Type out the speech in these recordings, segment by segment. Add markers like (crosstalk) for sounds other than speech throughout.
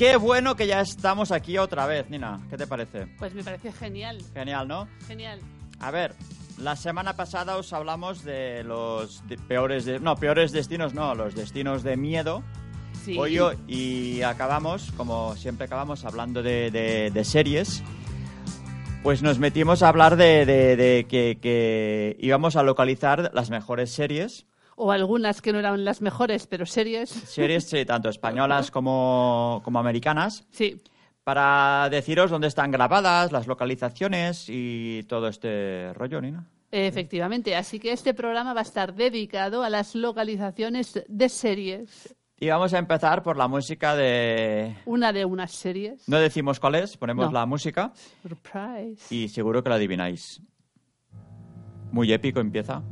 Qué bueno que ya estamos aquí otra vez, Nina. ¿Qué te parece? Pues me parece genial, Genial, ¿no? genial. A ver, la semana pasada os hablamos de los de- peores, de- no, peores destinos, no, los destinos de miedo. Sí. Hoy yo- y acabamos, como siempre acabamos, hablando de, de- de series. Pues nos metimos a hablar de que, que íbamos a localizar las mejores series. O algunas que no eran las mejores, pero series. Series, sí, tanto españolas como, como americanas. Sí. Para deciros dónde están grabadas, las localizaciones y todo este rollo, Nina. Efectivamente, así que este programa va a estar dedicado a las localizaciones de series. Y vamos a empezar por la música de... Una de unas series. No decimos cuál es, ponemos No. la música Surprise. y seguro que la adivináis. Muy épico empieza.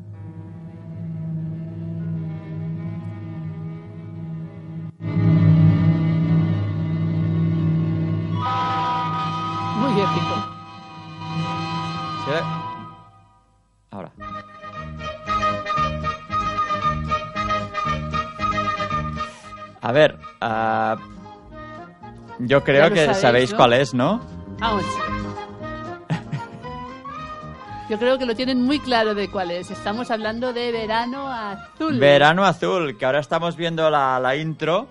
Ver, ah, yo creo que sabéis, sabéis ¿no? cuál es, ¿no? Vamos. Yo creo que lo tienen muy claro de cuál es. Estamos hablando de Verano Azul. Verano Azul, que ahora estamos viendo la, la intro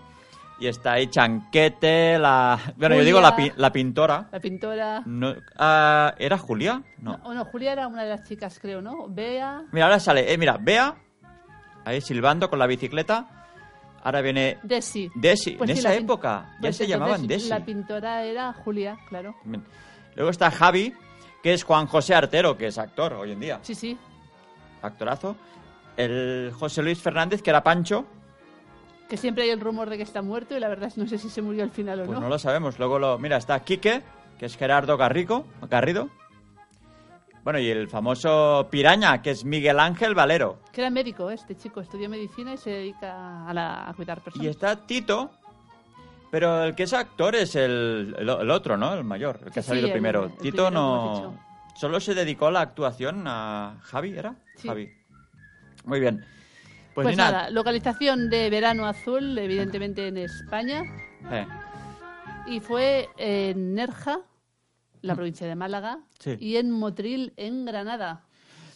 y está ahí Chanquete, la... Bueno, yo digo la, pi- la pintora. La pintora. No, ah, ¿Era Julia? No. No, no, Julia era una de las chicas, creo, ¿no? Bea. Mira, ahora sale, eh, mira, Bea, ahí silbando con la bicicleta. Ahora viene Desi. Desi, Pues en sí, esa época ya Pues se llamaban Desi. La pintora era Julia, claro. Bien. Luego está Javi, que es Juan José Artero, que es actor hoy en día, Sí, sí. actorazo. El José Luis Fernández, que era Pancho, Que siempre hay el rumor de que está muerto y la verdad no sé si se murió al final o pues no. no lo sabemos. Luego lo, mira, está Quique, que es Gerardo Garrico, Garrido. Bueno, y el famoso Piraña, que es Miguel Ángel Valero. Que era médico, ¿eh? este chico. Estudió medicina y se dedica a, la- a cuidar personas. Y está Tito, pero el que es actor es el, el- el otro, ¿no? El mayor, el que ha salido primero. el Tito primero, no... Solo se dedicó a la actuación a Javi, ¿era? Sí. Javi. Muy bien. Pues, Pues, nada, localización de Verano Azul, evidentemente en España. eh, Y fue en Nerja, la provincia de Málaga. Sí. Y en Motril, en Granada.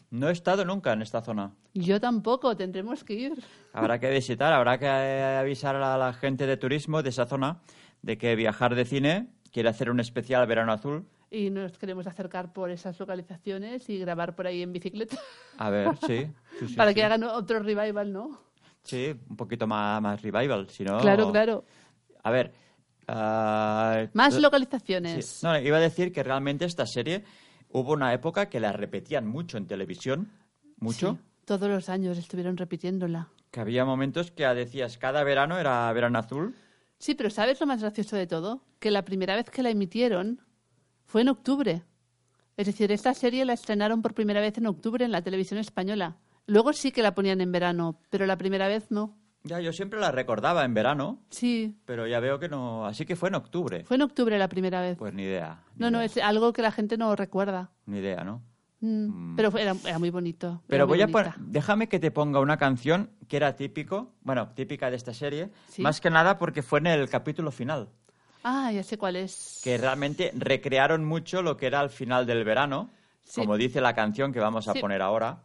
no he estado nunca en esta zona. Yo tampoco, tendremos que ir. Habrá que visitar, habrá que eh, avisar a la gente de turismo de esa zona de que Viajar de Cine quiere hacer un especial Verano Azul. Y nos queremos acercar por esas localizaciones y grabar por ahí en bicicleta. A ver, (laughs) sí. sí, sí, para que hagan otro revival, ¿no? Sí, un poquito más, más revival, si no... Claro, claro. A ver... ah, Más la- localizaciones. Sí. No, iba a decir que realmente esta serie hubo una época que la repetían mucho en televisión, mucho, Sí, todos los años estuvieron repitiéndola. que había momentos que decías cada verano era verano azul. Sí, pero ¿sabes lo más gracioso de todo? Que la primera vez que la emitieron fue en octubre. Es decir, esta serie la estrenaron por primera vez en octubre en la televisión española. Luego sí que la ponían en verano, pero la primera vez no. Ya, yo siempre la recordaba en verano, Sí, pero ya veo que no. Así que fue en octubre. fue en octubre la primera vez. Pues ni idea. ni no, no, es algo que la gente no recuerda. Ni idea, ¿no? Mm, Pero fue- era, era muy bonito. Pero muy voy a. Déjame que te ponga una canción que era típico, bueno, típica de esta serie, Sí. más que nada porque fue en el capítulo final. Ah, ya sé cuál es. que realmente recrearon mucho lo que era al final del verano, Sí. como dice la canción que vamos a Sí. poner ahora,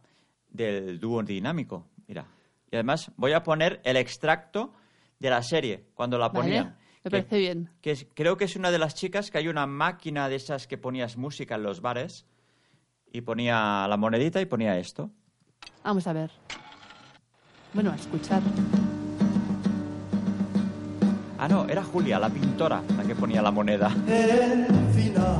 del dúo dinámico. Mira. Y además voy a poner el extracto de la serie, cuando la Vale, ponían. me que, parece bien. que es- creo que es una de las chicas que hay una máquina de esas que ponías música en los bares y ponía la monedita y ponía esto. Vamos a ver. Bueno, a escuchar. Ah, no, era Julia, la pintora, la que ponía la moneda. el final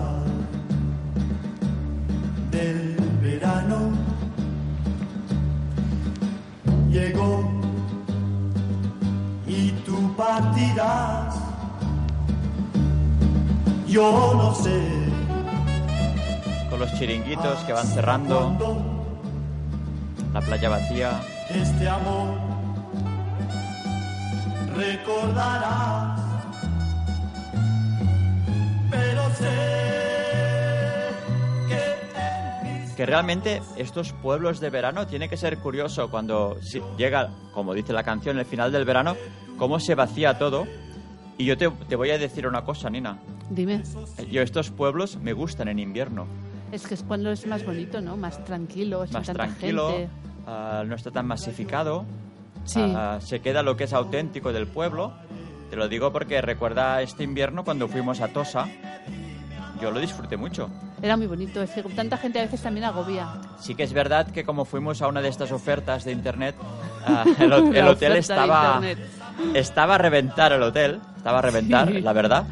llegó y tú partirás. Yo no sé. Con los chiringuitos que van cerrando, la playa vacía. Este amor recordarás. Que realmente estos pueblos de verano tiene que ser curioso cuando llega, como dice la canción, el final del verano, cómo se vacía todo. Y yo te, te voy a decir una cosa, Nina. Dime. Yo estos pueblos me gustan en invierno. Es que es cuando es más bonito, ¿no? Más tranquilo, Más tanta tranquilo, gente. ah, no está tan masificado. Sí. ah, se queda lo que es auténtico del pueblo. Te lo digo porque recuerda este invierno cuando fuimos a Tosa. Yo lo disfruté mucho. Era muy bonito. Es que con tanta gente a veces también agobia. Sí que es verdad que como fuimos a una de estas ofertas de internet, (laughs) ah, el, el hotel estaba, estaba a reventar el hotel, estaba a reventar, Sí. la verdad.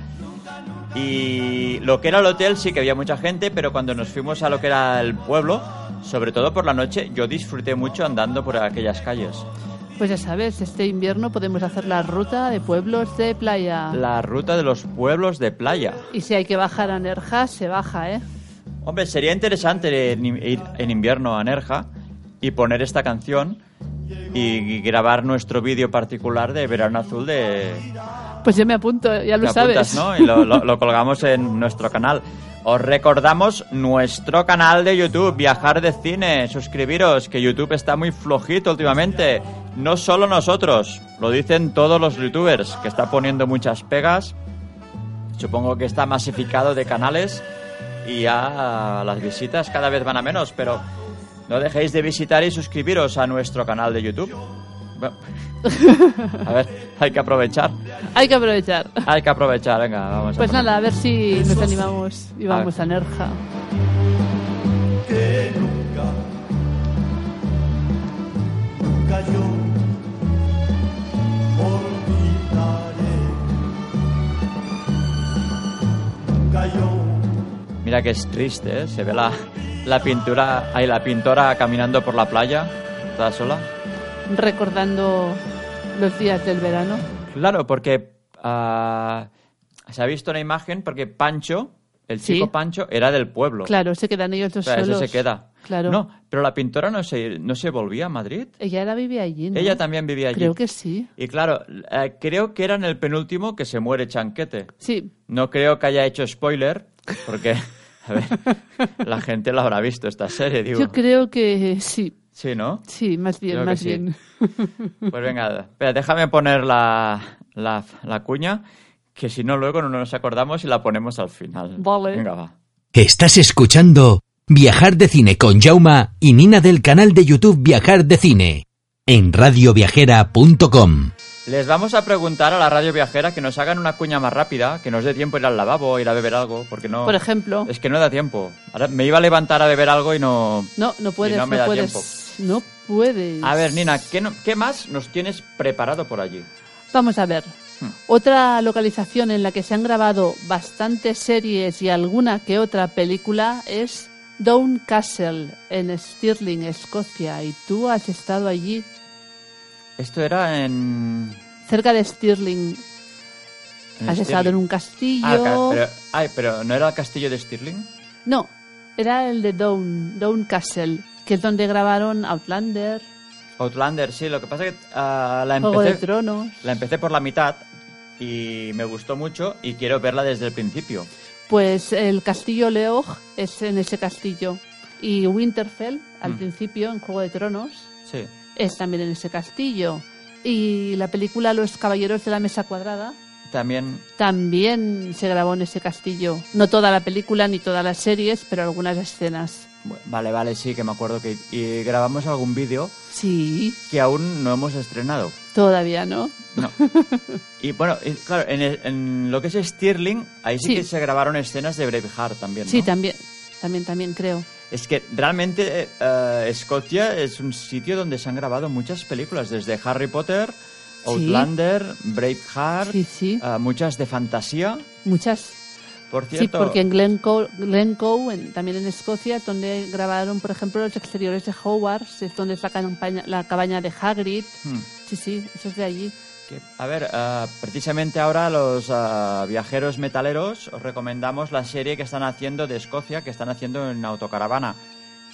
Y lo que era el hotel sí que había mucha gente, pero cuando nos fuimos a lo que era el pueblo, sobre todo por la noche, yo disfruté mucho andando por aquellas calles. Pues ya sabes, este invierno podemos hacer la ruta de pueblos de playa. La ruta de los pueblos de playa. Y si hay que bajar a Nerja, se baja, ¿eh? Hombre, sería interesante ir en invierno a Nerja y poner esta canción y grabar nuestro vídeo particular de Verano Azul de, Pues yo me apunto, ya lo Te sabes. apuntas, ¿no? Y lo, lo- lo colgamos en nuestro canal. Os recordamos nuestro canal de YouTube, Viajar de Cine. Suscribiros, que YouTube está muy flojito últimamente. No solo nosotros, lo dicen todos los youtubers, que está poniendo muchas pegas. Supongo que está masificado de canales y ya las visitas cada vez van a menos, pero no dejéis de visitar y suscribiros a nuestro canal de YouTube. A ver, hay que aprovechar. Hay que aprovechar. Hay que aprovechar, venga, vamos. a Pues nada, a ver si nos animamos y vamos a Nerja. que nunca, nunca yo olvidaré. Nunca yo Mira que es triste, ¿eh? Se ve la, la pintura, ahí la pintora caminando por la playa, toda sola. Recordando los días del verano. Claro, porque ah, se ha visto una imagen porque Pancho, el Sí. chico Pancho, era del pueblo. Claro, se quedan ellos O dos sea, solos. ese se queda. Claro. No, pero la pintora no se, no se volvía a Madrid. Ella era vivía allí, ¿no? Ella también vivía allí. Creo que sí. Y claro, eh, creo que era en el penúltimo que se muere Chanquete. Sí, No creo que haya hecho spoiler, porque, a ver, (laughs) la gente la habrá visto esta serie, digo. yo creo que sí. Sí, ¿no? Sí, más bien, Creo más sí. bien. (laughs) Pues venga, espera, déjame poner la, la, la cuña, que si no luego no nos acordamos y la ponemos al final. Vale. Venga, va. Estás escuchando Viajar de Cine con Jauma y Nina del canal de YouTube Viajar de Cine en radioviajera.com. Les vamos a preguntar a la radio viajera que nos hagan una cuña más rápida, que nos dé tiempo ir al lavabo, ir a beber algo, porque no... Por ejemplo. Es que no da tiempo. Ahora me iba a levantar a beber algo y no... No, no puedes, Y no me da puedes. No puedes. A ver, Nina, ¿qué, no- ¿qué más nos tienes preparado por allí? Vamos a ver. Hmm. Otra localización en la que se han grabado bastantes series y alguna que otra película es Downcastle, en Stirling, Escocia. Y tú has estado allí, Esto era en... cerca de Stirling. en has estado en un castillo. Ah, pero, ay, pero ¿no era el castillo de Stirling? No, era el de Down, Downcastle, que es donde grabaron Outlander, Outlander, sí, lo que pasa es que ah, la, Juego de empecé, Tronos. la empecé por la mitad y me gustó mucho y quiero verla desde el principio. Pues el castillo Leog es en ese castillo. Y Winterfell, al Mm. principio, en Juego de Tronos, Sí. es también en ese castillo. Y la película Los Caballeros de la Mesa Cuadrada También, también se grabó en ese castillo. No toda la película ni todas las series, pero algunas escenas. Vale, vale, sí, que me acuerdo que y grabamos algún vídeo Sí, que aún no hemos estrenado. todavía no. No. (laughs) y bueno, y claro, en, el- en lo que es Stirling, ahí sí, Sí. que se grabaron escenas de Braveheart también, ¿no? Sí, también. También, también creo. Es que realmente eh, Escocia es un sitio donde se han grabado muchas películas, desde Harry Potter, Sí. Outlander, Braveheart, Sí, sí. eh, muchas de fantasía. Muchas. Por Sí, porque en Glencoe, Glencoe en- también en Escocia, donde grabaron, por ejemplo, los exteriores de Hogwarts, es donde es la, campaña, la cabaña de Hagrid. Hmm. Sí, sí, eso es de allí. Que, a ver, eh, precisamente ahora los eh, viajeros metaleros os recomendamos la serie que están haciendo de Escocia, que están haciendo en autocaravana.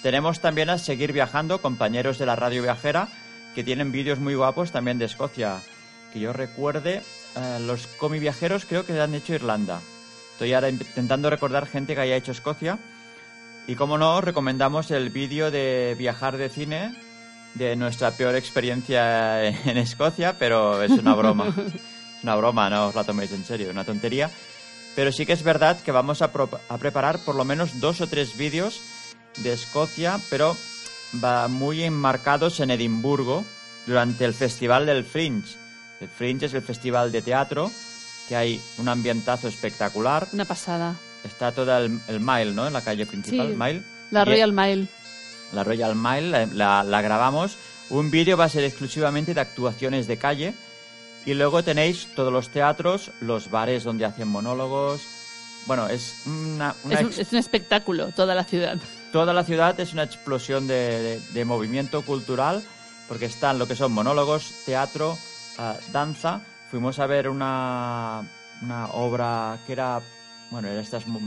Tenemos también a Seguir Viajando, compañeros de la radio viajera, que tienen vídeos muy guapos también de Escocia. Que yo recuerde, eh, los comi viajeros creo que han hecho Irlanda. Estoy ahora intentando recordar gente que haya hecho Escocia. Y como no, os recomendamos el vídeo de viajar de cine de nuestra peor experiencia (laughs) en Escocia, pero es una broma. (laughs) es una broma, no os la toméis en serio, una tontería. Pero sí que es verdad que vamos a, a preparar por lo menos dos o tres vídeos de Escocia, pero va muy enmarcados en Edimburgo durante el Festival del Fringe. El Fringe es el festival de teatro, que hay un ambientazo espectacular. Una pasada. Está todo el, el Mile, ¿no? En la calle principal, Sí. Mile. La Royal Mile. la Royal Mile, la, la- la grabamos. Un vídeo va a ser exclusivamente de actuaciones de calle. Y luego tenéis todos los teatros, los bares donde hacen monólogos. Bueno, es una... una Es un, ex- es un espectáculo, toda la ciudad. Toda la ciudad es una explosión de, de- de movimiento cultural porque están lo que son monólogos, teatro, ah, danza. Fuimos a ver una, una obra que era, bueno, eran estas mo-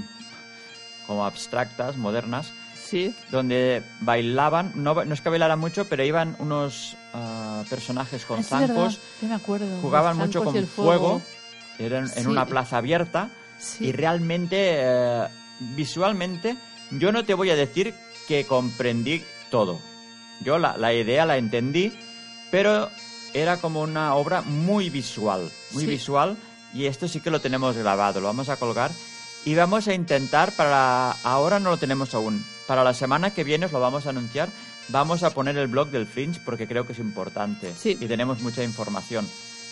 como abstractas, modernas, Sí. donde bailaban, no, no es que bailaran mucho, pero iban unos ah, personajes con Es zancos, yo me acuerdo. jugaban mucho con el fuego, eran en una plaza abierta Sí. y realmente, eh, visualmente, yo no te voy a decir que comprendí todo. Yo la, la idea la entendí, pero era como una obra muy visual, muy Sí. visual, y esto sí que lo tenemos grabado, lo vamos a colgar. Y vamos a intentar para... Ahora no lo tenemos aún. Para la semana que viene os lo vamos a anunciar. Vamos a poner el blog del Fringe porque creo que es importante. Sí. Y tenemos mucha información.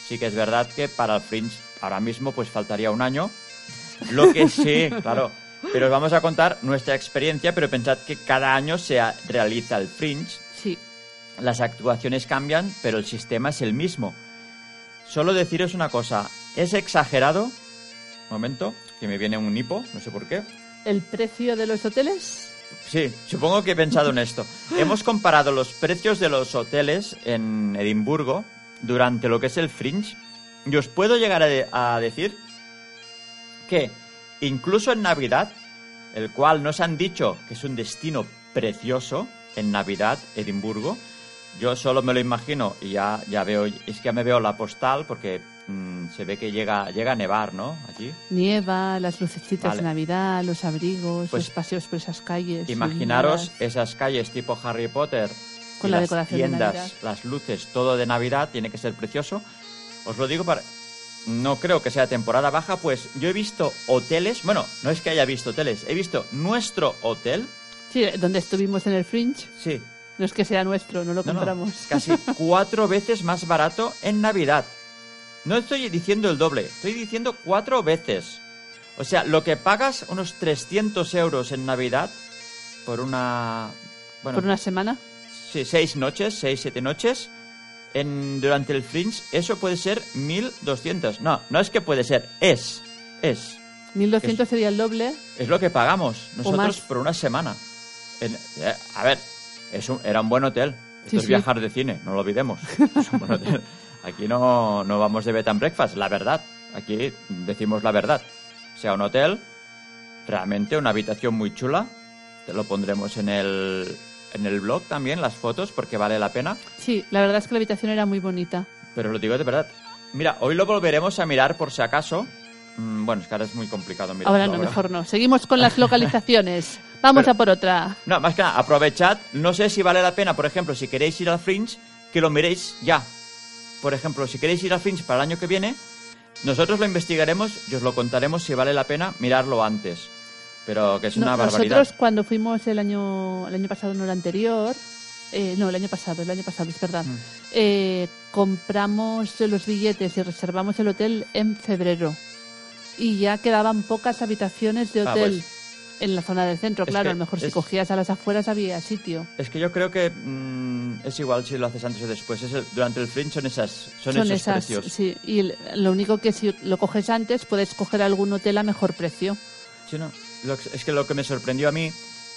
Sí que es verdad que para el Fringe ahora mismo pues faltaría un año. Lo que sí, (laughs) claro. Pero os vamos a contar nuestra experiencia, pero pensad que cada año se realiza el Fringe. Sí. Las actuaciones cambian, pero el sistema es el mismo. Solo deciros una cosa. Es exagerado. Momento, que me viene un hipo, no sé por qué. ¿El precio de los hoteles? Sí, supongo que he pensado en esto. (laughs) Hemos comparado los precios de los hoteles en Edimburgo durante lo que es el Fringe y os puedo llegar a, de- a decir que incluso en Navidad, el cual nos han dicho que es un destino precioso en Navidad, Edimburgo, yo solo me lo imagino y ya, ya veo, es que ya me veo la postal porque mm, se ve que llega, llega a nevar, ¿no? Allí. Nieva, las lucecitas Vale. de Navidad, los abrigos, Pues, los paseos por esas calles. Imaginaros esas calles tipo Harry Potter Con y la las decoración de tiendas, Navidad. las luces, todo de Navidad tiene que ser precioso. Os lo digo para no creo que sea temporada baja, pues yo he visto hoteles, bueno, no es que haya visto hoteles, he visto nuestro hotel, Sí, donde estuvimos en el Fringe. sí, No es que sea nuestro, no lo no, no, compramos. casi (laughs) cuatro veces más barato en Navidad. No estoy diciendo el doble, estoy diciendo cuatro veces. O sea, lo que pagas unos 300 euros en Navidad por una... Bueno, Por una semana. Sí, seis noches, seis, siete noches. En, durante el Fringe, eso puede ser 1200. No, no es que puede ser, es. Es. 1200 sería el doble. Es lo que pagamos nosotros por una semana. En- eh, a ver, es un- era un buen hotel. Esto Sí, es sí. viajar de cine, no lo olvidemos. (laughs) Es un buen hotel. Aquí no, no vamos de bed and breakfast, la verdad. Aquí decimos la verdad. O sea, un hotel, realmente una habitación muy chula. Te lo pondremos en el, en el blog también, las fotos, porque vale la pena. Sí, la verdad es que la habitación era muy bonita. Pero lo digo de verdad. Mira, hoy lo volveremos a mirar por si acaso. Mm, bueno, es que ahora es muy complicado mirarlo Ahora no, mejor no. Seguimos con las (laughs) localizaciones. Vamos Pero- a por otra. No, más que nada, aprovechad. No sé si vale la pena, por ejemplo, si queréis ir al Fringe, que lo miréis ya. Por ejemplo, si queréis ir al Fringe para el año que viene, nosotros lo investigaremos y os lo contaremos si vale la pena mirarlo antes. Pero que es No, una barbaridad. nosotros cuando fuimos el año, el año pasado, no el anterior, eh, no, el año pasado, el año pasado, es verdad, Mm. eh, compramos los billetes y reservamos el hotel en febrero. Y ya quedaban pocas habitaciones de Ah, hotel pues. en la zona del centro. Claro, a lo mejor si cogías a las afueras había sitio. Es que yo creo que mm, es igual si lo haces antes o después. Es el- durante el Fringe son esas son, Son esos esas, precios. sí. Y el- lo único que si lo coges antes, puedes coger algún hotel a mejor precio. Sí, no. Lo es que lo que me sorprendió a mí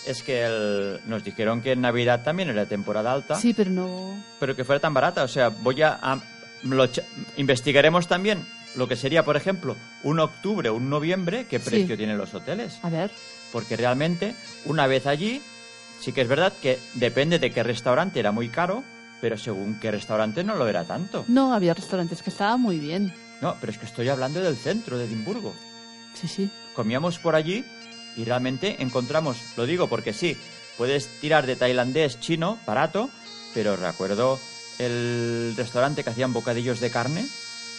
es que el- nos dijeron que en Navidad también era temporada alta. Sí, pero no. pero que fuera tan barata. O sea, voy a, a- lo cha- investigaremos también lo que sería, por ejemplo, un octubre o un noviembre, qué Sí. precio tienen los hoteles. A ver. Porque realmente, una vez allí, sí que es verdad que depende de qué restaurante era muy caro, pero según qué restaurante no lo era tanto. No, había restaurantes que estaban muy bien. No, pero es que estoy hablando del centro de Edimburgo. Sí, sí. Comíamos por allí y realmente encontramos, lo digo porque sí, puedes tirar de tailandés chino, barato, pero recuerdo el restaurante que hacían bocadillos de carne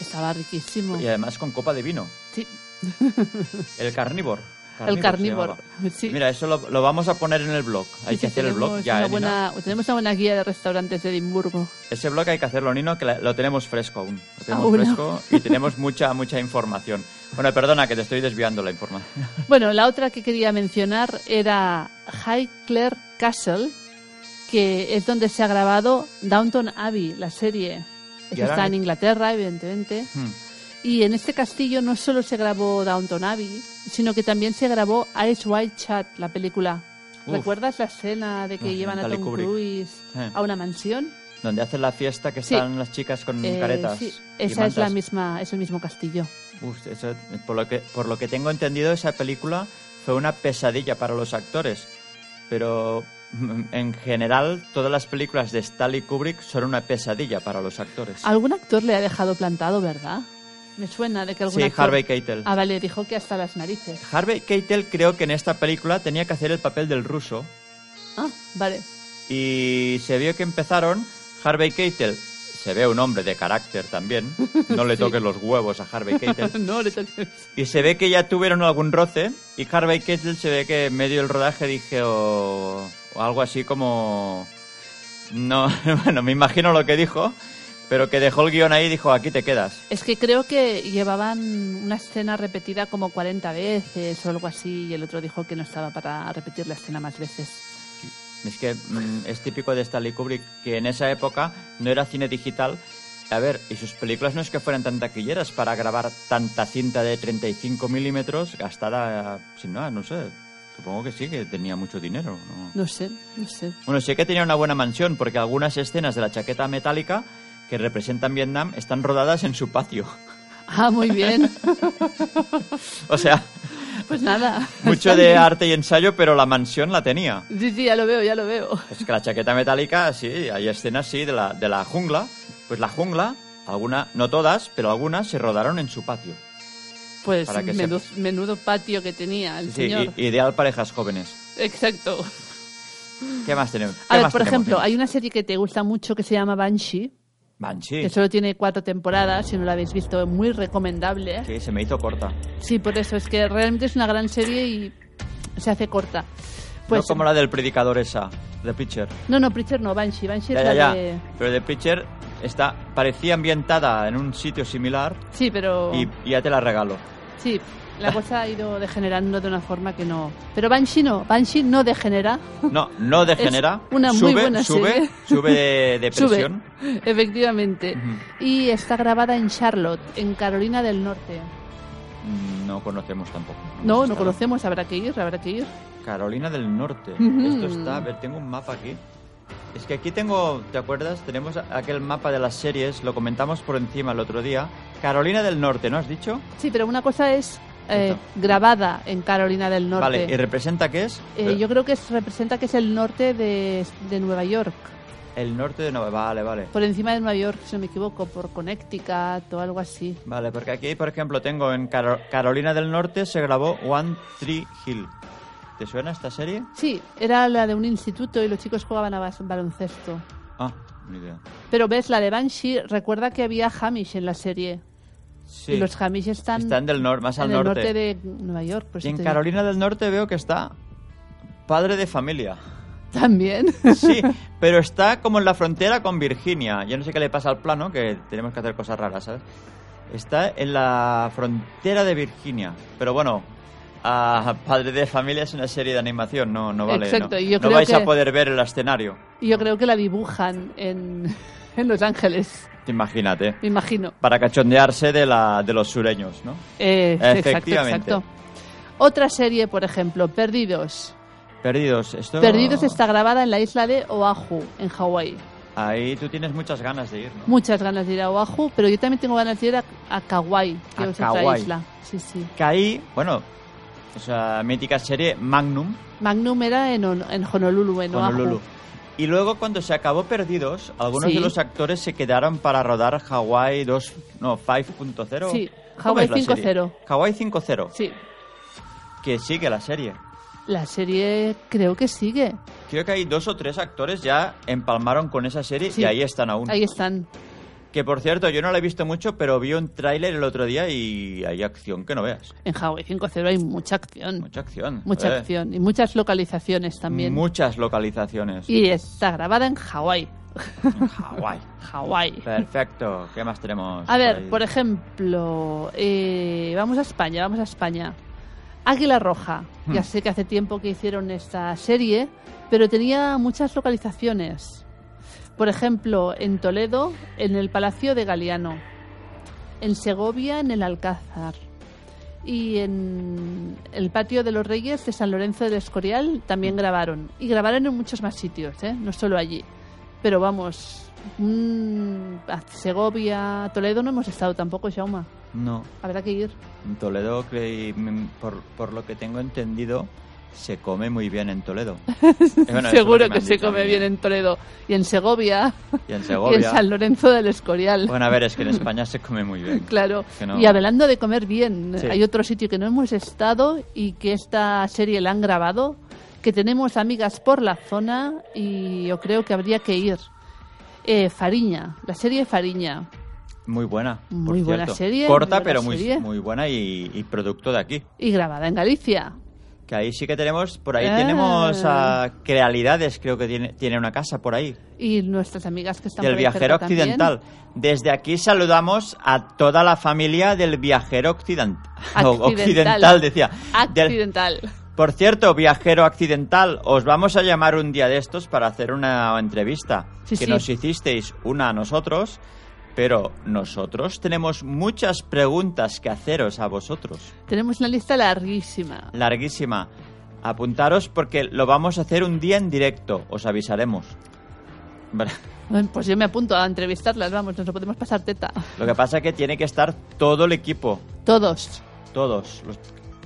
Estaba riquísimo. y además con copa de vino. Sí, (laughs) El carnívoro. el carnívoro. Sí. Mira, eso lo, lo vamos a poner en el blog. Hay Sí, que sí, hacer el blog ya. Una buena, tenemos una buena guía de restaurantes de Edimburgo. Ese blog hay que hacerlo, Nino, que la- lo tenemos fresco aún. Lo tenemos Aún fresco y tenemos mucha, mucha información. Bueno, perdona que te estoy desviando la información. (laughs) Bueno, la otra que quería mencionar era Highclere Castle, que es donde se ha grabado Downton Abbey, la serie. Eso está en Inglaterra, evidentemente. Hmm. Y en este castillo no solo se grabó Downton Abbey, sino que también se grabó Ice White Chat, la película. Uf. ¿Recuerdas la escena de que llevan a Tom Kubrick. Cruise Eh. a una mansión? Donde hacen la fiesta que Sí. están las chicas con Eh, caretas. sí, esa es la misma, es el mismo castillo. Uf, eso, por, lo que, por lo que tengo entendido, esa película fue una pesadilla para los actores. Pero en general, todas las películas de Stanley Kubrick son una pesadilla para los actores. Algún actor le ha dejado plantado, ¿verdad? Me suena de que algún Sí, actor... Harvey Keitel. Ah, vale, dijo que hasta las narices. Harvey Keitel creo que en esta película tenía que hacer el papel del ruso. Ah, vale. Y se vio que empezaron. Harvey Keitel se ve un hombre de carácter también. No le (laughs) Sí. toques los huevos a Harvey Keitel. (laughs) no le toques. Y se ve que ya tuvieron algún roce. Y Harvey Keitel se ve que en medio del rodaje dije o, o algo así como. No, (laughs) bueno, me imagino lo que dijo. Pero que dejó el guion ahí y dijo: aquí te quedas. Es que creo que llevaban una escena repetida como 40 veces o algo así y el otro dijo que no estaba para repetir la escena más veces. Es que mm, es típico de Stanley Kubrick que en esa época no era cine digital. A ver, y sus películas no es que fueran tan taquilleras para grabar tanta cinta de 35 milímetros gastada sin nada, no sé. Supongo que sí, que tenía mucho dinero. ¿no? No sé, no sé. Bueno, sí que tenía una buena mansión porque algunas escenas de la chaqueta metálica que representan Vietnam están rodadas en su patio. Ah, muy bien. (laughs) O sea, Pues nada. mucho de bien. arte y ensayo, pero la mansión la tenía. Sí, sí, ya lo veo, ya lo veo. Es que la chaqueta metálica, sí, hay escenas, sí, de la, de la jungla. Pues la jungla, alguna, no todas, pero algunas se rodaron en su patio. Pues Para que menudo, patio que tenía el Sí, señor. i- ideal parejas jóvenes. Exacto. ¿Qué más tenemos? ¿Qué A ver, por tenemos, ejemplo, hay una serie que te gusta mucho que se llama Banshee, Banshee. que solo tiene cuatro temporadas, si no la habéis visto, es muy recomendable. Sí, se me hizo corta. Sí, por eso, es que realmente es una gran serie y se hace corta. Pues, no como la del predicador esa, The Pitcher. no, no, Preacher no, Banshee. Banshee Ya, es ya, la ya. de... Pero The Pitcher está, parecía ambientada en un sitio similar Sí, pero... y ya te la regalo. Sí, la cosa ha ido degenerando de una forma que no... Pero Banshee no, Banshee no degenera. No, no degenera. Es una muy sube, buena sube, serie. sube de, de (laughs) Sube, presión. efectivamente. Y está grabada en Charlotte, en Carolina del Norte. Mm, No conocemos tampoco. No, no conocemos, habrá que ir, habrá que ir. Carolina del Norte. Esto está, a ver, tengo un mapa aquí. Es que aquí tengo, ¿te acuerdas? Tenemos aquel mapa de las series, lo comentamos por encima el otro día. Carolina del Norte, ¿no has dicho? Sí, pero una cosa es eh, grabada en Carolina del Norte. Vale, ¿y representa qué es? Eh, yo creo que es- representa que es el norte de, de Nueva York. El norte de Nueva... Vale, vale. Por encima de Nueva York, si no me equivoco, por Connecticut o algo así. Vale, porque aquí, por ejemplo, tengo en Caro- Carolina del Norte se grabó One Tree Hill. ¿Te suena esta serie? Sí, era la de un instituto y los chicos jugaban a baloncesto. Ah, ni idea. Pero ves, la de Banshee, recuerda que había Hamish en la serie. Sí, Y los Hamish están, están del norte, más al en el norte. norte de Nueva York. por Y en digo. Carolina del Norte veo que está padre de familia. También. Sí, (laughs) pero está como en la frontera con Virginia. Yo no sé qué le pasa al plano, que tenemos que hacer cosas raras, ¿sabes? Está en la frontera de Virginia. Pero bueno, a Padre de Familia es una serie de animación, no, no vale. Exacto, no, yo no creo vais a que- poder ver el escenario. Yo creo que la dibujan en, (laughs) en Los Ángeles, Imagínate. me imagino. Para cachondearse de, la, de los sureños, ¿no? Eh, Efectivamente. exacto. Otra serie, por ejemplo, Perdidos. Perdidos. Esto... Perdidos está grabada en la isla de Oahu, en Hawái. Ahí tú tienes muchas ganas de ir, ¿no? Muchas ganas de ir a Oahu, pero yo también tengo ganas de ir a, a Kauai, que A es otra isla. Sí, sí. Que ahí, bueno, esa mítica serie Magnum, Magnum era en, en Honolulu, en Honolulu. Oahu. Y luego cuando se acabó Perdidos, algunos Sí. de los actores se quedaron para rodar Hawaii 2, no, 5.0. Sí, ¿Cómo Hawaii es la serie? 5.0. Hawaii 5.0, Sí, que sigue la serie. la serie creo que sigue. Creo que hay dos o tres actores ya empalmaron con esa serie Sí. y ahí están aún. Ahí están. Que por cierto, yo no la he visto mucho, pero vi un tráiler el otro día y hay acción que no veas. En Hawaii 5.0 hay mucha acción. Mucha acción. Mucha eh. acción. Y muchas localizaciones también. Muchas localizaciones. Y está grabada en Hawái. Hawái. (laughs) Hawái. Perfecto. ¿Qué más tenemos? A ver, por ejemplo, eh, vamos a España, vamos a España. Águila Roja. Ya Hmm. sé que hace tiempo que hicieron esta serie, pero tenía muchas localizaciones. Por ejemplo, en Toledo, en el Palacio de Galiano. En Segovia, en el Alcázar. Y en el Patio de los Reyes de San Lorenzo del Escorial también grabaron. Y grabaron en muchos más sitios, ¿eh? no solo allí. Pero vamos, mm, a Segovia, Toledo no hemos estado tampoco, Jauma. No. Habrá que ir. En Toledo, creí- mm, por, por lo que tengo entendido, se come muy bien en Toledo. (laughs) Bueno, Seguro que se come bien en Toledo. Y en Segovia. Y en (laughs) Y en Segovia. San Lorenzo del Escorial. Bueno, a ver, es que en (laughs) España se come muy bien. Claro. No- Y hablando de comer bien, Sí. hay otro sitio que no hemos estado y que esta serie la han grabado, que tenemos amigas por la zona y yo creo que habría que ir. Eh, Fariña, la serie Fariña. Muy buena. por Muy buena cierto. serie, Corta, muy buena pero muy, muy buena y, y producto de aquí. Y grabada en Galicia. Que ahí sí que tenemos, por ahí Ah. tenemos a Crealidades, creo que tiene, tiene una casa por ahí. Y nuestras amigas que están del por viajero también. occidental. Desde aquí saludamos a toda la familia del viajero occident- o- Accidental. occidental, decía. Del- Accidental. por cierto, viajero accidental, os vamos a llamar un día de estos para hacer una entrevista Sí, que sí. nos hicisteis una a nosotros, pero nosotros tenemos muchas preguntas que haceros a vosotros. Tenemos una lista larguísima. Larguísima. Apuntaros porque lo vamos a hacer un día en directo, os avisaremos. Pues yo me apunto a entrevistarlas, vamos, nos lo podemos pasar teta. Lo que pasa es que tiene que estar todo el equipo, Todos. todos, los-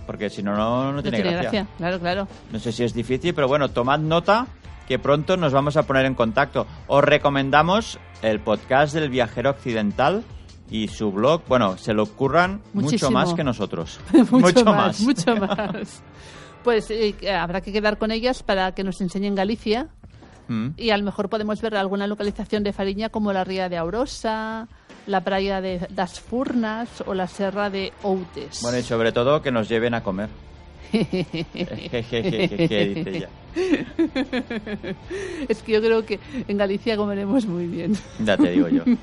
porque si no, no, no No tiene, tiene gracia. gracia. Claro, claro. No sé si es difícil, pero bueno, tomad nota que pronto nos vamos a poner en contacto. Os recomendamos el podcast del viajero occidental y su blog. Bueno, se lo ocurran mucho más que nosotros. (laughs) mucho, más, Mucho más. Pues eh, habrá que quedar con ellas para que nos enseñen Galicia Mm. y a lo mejor podemos ver alguna localización de Fariña como la ría de Aurosa, la playa de Das Furnas o la serra de Outes. Bueno, y sobre todo que nos lleven a comer. Dice (laughs) es que yo creo que en Galicia comeremos muy bien. Ya te digo yo. (laughs)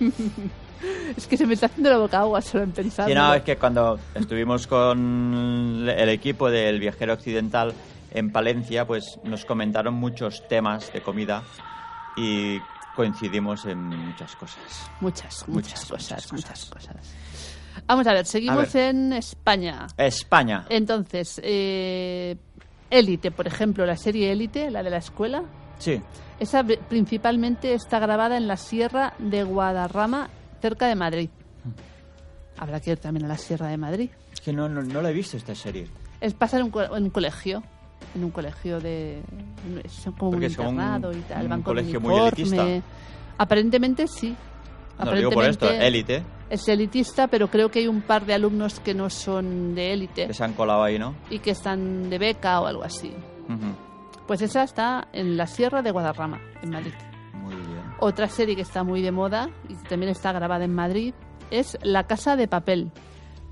Es que se me está haciendo la boca agua solo en pensar. Sí, no, es que cuando estuvimos con el equipo del viajero occidental en Palencia, pues nos comentaron muchos temas de comida y coincidimos en muchas cosas. Muchas, muchas, Muchas, cosas, muchas muchas cosas. Vamos a ver, seguimos A ver. en España. España. Entonces, eh, Élite, por ejemplo, la serie Élite, la de la escuela, Sí. esa principalmente está grabada en la Sierra de Guadarrama, cerca de Madrid. Habrá que ir también a la Sierra de Madrid. Es que no, no, no la he visto esta serie. Es pasa en en un colegio, en un colegio de... Es como Porque un internado y tal, un colegio muy elitista. Aparentemente sí. No lo digo por esto, élite, Es elitista, pero creo que hay un par de alumnos que no son de élite que se han colado ahí, ¿no? y que están de beca o algo así. Pues esa está en la Sierra de Guadarrama, en Madrid. Muy bien. Otra serie que está muy de moda y que también está grabada en Madrid es La Casa de Papel.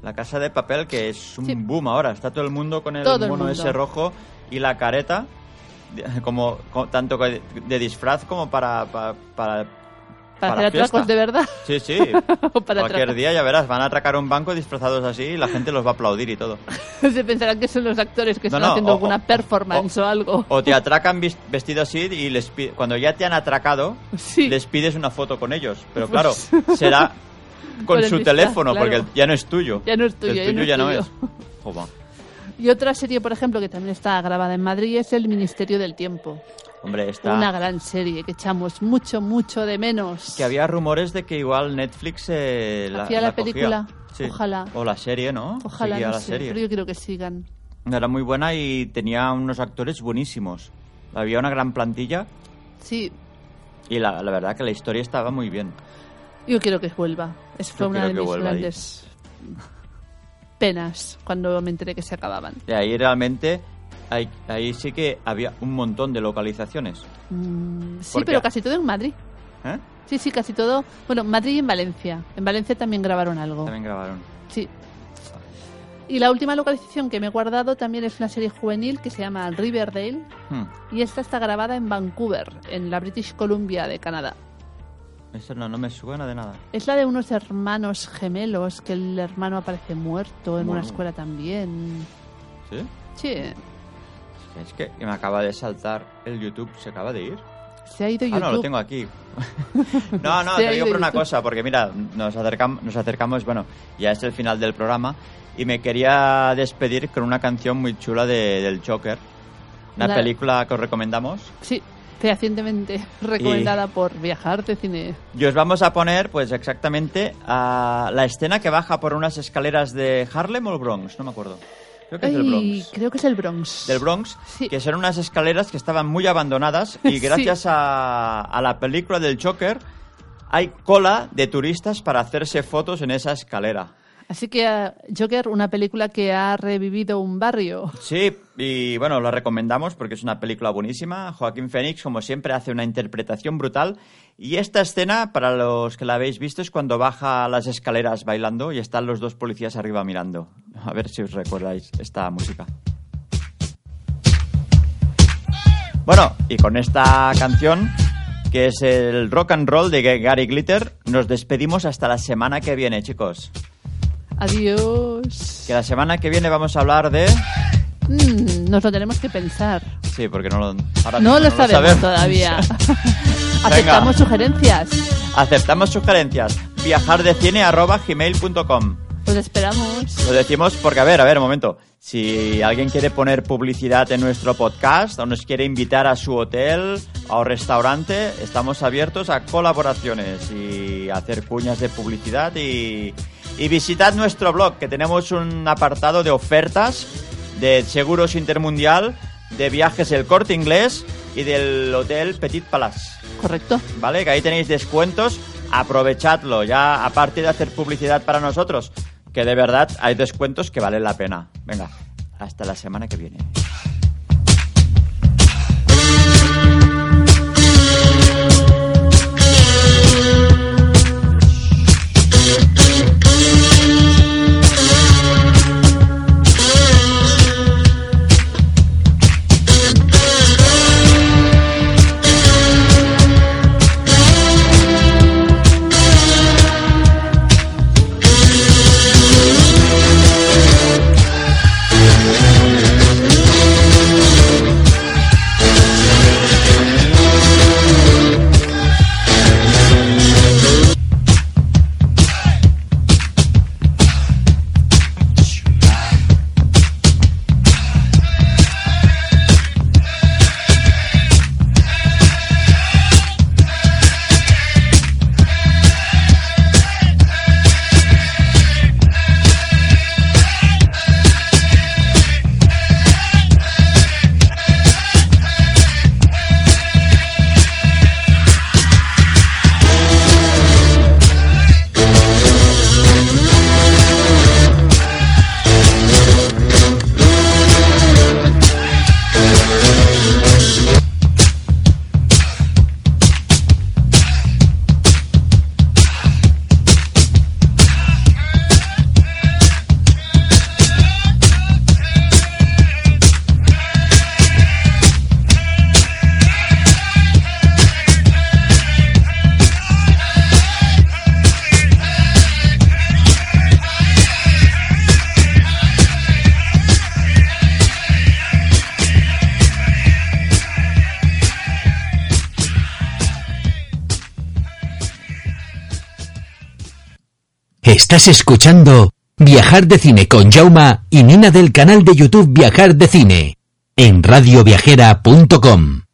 La casa de papel que es un Sí. boom ahora. Está todo el mundo con el Todo mono ese rojo y la careta, como, co- tanto de, de disfraz como para, para, para, Para, Para hacer atracos fiesta. de verdad. Sí, sí. (laughs) o para Cualquier atracos. día ya verás, van a atracar un banco disfrazados así y la gente los va a aplaudir y todo. (laughs) Se pensarán que son los actores que No, están no, haciendo o- alguna o- performance o, algo. O te (laughs) atracan vestido así y les cuando ya te han atracado, Sí. les pides una foto con ellos. Pero Pues- claro, será con su disfraz, teléfono, claro. porque ya no es tuyo. Ya no es tuyo, El tuyo ya no es. Joder. Y otra serie, por ejemplo, que también está grabada en Madrid es El Ministerio del Tiempo. Hombre, está... Una gran serie que echamos mucho, mucho de menos. Que había rumores de que igual Netflix eh, la, Hacía la cogía. película. Sí. Ojalá. O la serie, ¿no? Ojalá, no la sé, serie. pero yo quiero que sigan. Era muy buena y tenía unos actores buenísimos. Había una gran plantilla Sí, y la, la verdad que la historia estaba muy bien. yo quiero que vuelva. Es fue Yo una de mis grandes penas cuando me enteré que se acababan. Y ahí realmente, ahí, ahí sí que había un montón de localizaciones. Mm, sí, Porque- pero casi todo en Madrid. ¿eh? Sí, sí, casi todo. Bueno, Madrid y en Valencia. En Valencia también grabaron algo. También grabaron. Sí. Y la última localización que me he guardado también es una serie juvenil que se llama Riverdale. Hmm. Y esta está grabada en Vancouver, en la British Columbia de Canadá. Eso no, no me suena de nada. Es la de unos hermanos gemelos, que el hermano aparece muerto en una escuela también. ¿Sí? Sí, Es que me acaba de saltar el YouTube, se acaba de ir. se ha ido Ah, YouTube. no, lo tengo aquí. (laughs) no, no, te digo por una YouTube. cosa, porque mira, nos acercamos, nos acercamos, bueno, ya es el final del programa, y me quería despedir con una canción muy chula de, del Joker, una La- película que os recomendamos. Sí, fehacientemente (laughs) recomendada por Viajar de Cine. Y os vamos a poner, pues exactamente, a la escena que baja por unas escaleras de Harlem o el Bronx, no me acuerdo. Creo que es del Bronx. creo que es el Bronx. Del Bronx, Sí. que son unas escaleras que estaban muy abandonadas y (laughs) Sí. gracias a, a la película del Joker hay cola de turistas para hacerse fotos en esa escalera. Así que eh, Joker, una película que ha revivido un barrio. Sí, y bueno, la recomendamos porque es una película buenísima. Joaquín Phoenix, como siempre, hace una interpretación brutal. Y esta escena, para los que la habéis visto, es cuando baja las escaleras bailando y están los dos policías arriba mirando. A ver si os recordáis esta música. Bueno, y con esta canción, que es el rock and roll de Gary Glitter, nos despedimos hasta la semana que viene, chicos. Adiós. Que la semana que viene vamos a hablar de... Mm, nos lo tenemos que pensar. Sí, porque no lo, ahora No lo sabemos sabemos. todavía. (laughs) Aceptamos sugerencias. Aceptamos sugerencias. Viajardecine.gmail.com Pues esperamos. Lo decimos porque, a ver, a ver, un momento. Si alguien quiere poner publicidad en nuestro podcast o nos quiere invitar a su hotel o restaurante, estamos abiertos a colaboraciones y a hacer cuñas de publicidad y, y visitad nuestro blog, que tenemos un apartado de ofertas de seguros intermundial, de viajes El Corte Inglés y del hotel Petit Palace. Correcto. ¿vale? Que ahí tenéis descuentos, aprovechadlo ya, aparte de hacer publicidad para nosotros, que de verdad hay descuentos que valen la pena. Venga, hasta la semana que viene. Estás escuchando Viajar de Cine con Jauma y Nina del canal de YouTube Viajar de Cine en radioviajera.com.